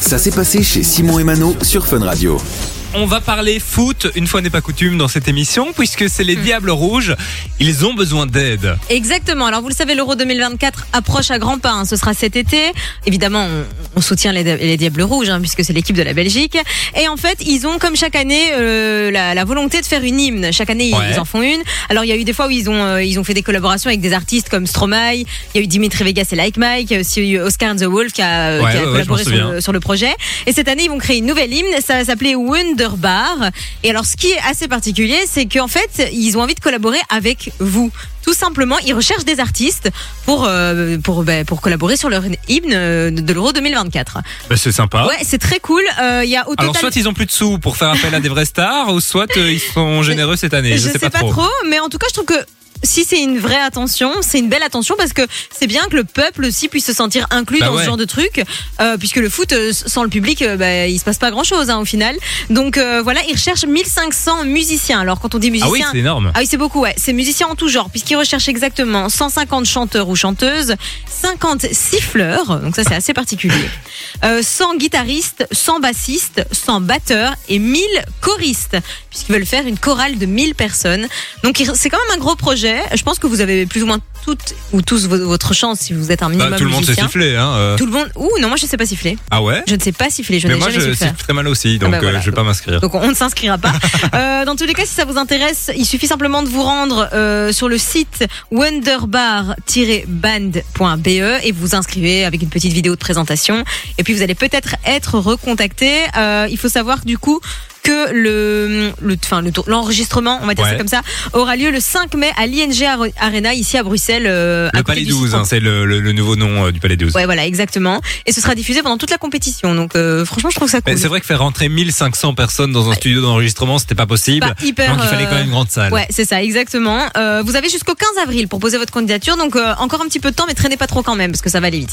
Ça s'est passé chez Simon et sur Fun Radio. On va parler foot, une fois n'est pas coutume dans cette émission, puisque c'est les Diables Rouges. Ils ont besoin d'aide. Exactement. Alors vous le savez, l'Euro 2024 approche à grands pas. hein. Ce sera cet été. Évidemment, on, on soutient les, les Diables Rouges hein, puisque c'est l'équipe de la Belgique. Et en fait, ils ont comme chaque année euh, la, la volonté de faire une hymne. Chaque année, Ouais. ils en font une. Alors il y a eu des fois où ils ont euh, ils ont fait des collaborations avec des artistes comme Stromae. Il y a eu Dimitri Vegas et Like Mike. Il y a aussi eu Oscar and the Wolf qui a, euh, Ouais, qui a ouais, ouais, collaboré sur sur le projet. Et cette année, ils vont créer une nouvelle hymne. Ça va s'appeler Wunderbar. Et alors, ce qui est assez particulier, c'est qu'en fait, ils ont envie de collaborer avec vous. Tout simplement, ils recherchent des artistes pour euh, pour ben, pour collaborer sur leur hymne euh, de l'Euro 2024. Bah, c'est sympa. Ouais, c'est très cool. Euh, Il y a au Alors total. soit ils ont plus de sous pour faire appel à des vraies stars, ou soit ils sont généreux cette année. Je, je sais pas, trop. mais en tout cas, je trouve que si c'est une vraie attention, c'est une belle attention parce que c'est bien que le peuple aussi puisse se sentir inclus Bah dans ouais. ce genre de truc, euh, puisque le foot euh, sans le public, euh, bah, il se passe pas grand chose au final. Donc euh, voilà, ils recherchent 1500 musiciens. Alors quand on dit Ah oui, musiciens, c'est énorme. ah oui, c'est beaucoup, ouais. C'est musiciens en tout genre, puisqu'ils recherchent exactement 150 chanteurs ou chanteuses, 50 siffleurs, donc ça c'est assez particulier, euh, 100 guitaristes, 100 bassistes, 100 batteurs et 1000 choristes, puisqu'ils veulent faire une chorale de 1000 personnes. Donc c'est quand même un gros projet. Je pense que vous avez plus ou moins toutes ou tous vo- votre chance si vous êtes un minimum Bah, tout le monde musicien. sifflé. Hein, euh. Tout le monde. Ouh, non, moi je sais pas siffler. Ah ouais? Je ne sais pas siffler, je Mais n'ai moi jamais je siffle très mal aussi, donc bah, euh, je vais pas m'inscrire. Donc on ne s'inscrira pas. Euh, dans tous les cas, si ça vous intéresse, il suffit simplement de vous rendre euh, sur le site wonderbar-band.be et vous inscrivez avec une petite vidéo de présentation. Et puis vous allez peut-être être recontacté. Euh, il faut savoir du coup que le, le, enfin, le tour- l'enregistrement, on va dire Ouais. ça comme ça, aura lieu le 5 mai à l'ING Ar- Arena ici à Bruxelles. euh, Le Palais du 12, Citron. hein, c'est le, le- le nouveau nom euh, du Palais 12. Ouais, voilà, exactement. Et ce sera diffusé pendant toute la compétition. Donc, euh, franchement, je trouve ça Mais cool. C'est vrai que faire rentrer 1500 personnes dans un studio d'enregistrement, c'était pas possible. Pas hyper, donc il fallait quand même une grande salle. Ouais, c'est ça, exactement. Vous avez jusqu'au 15 avril pour poser votre candidature, donc encore un petit peu de temps, mais traînez pas trop quand même, parce que ça va aller vite.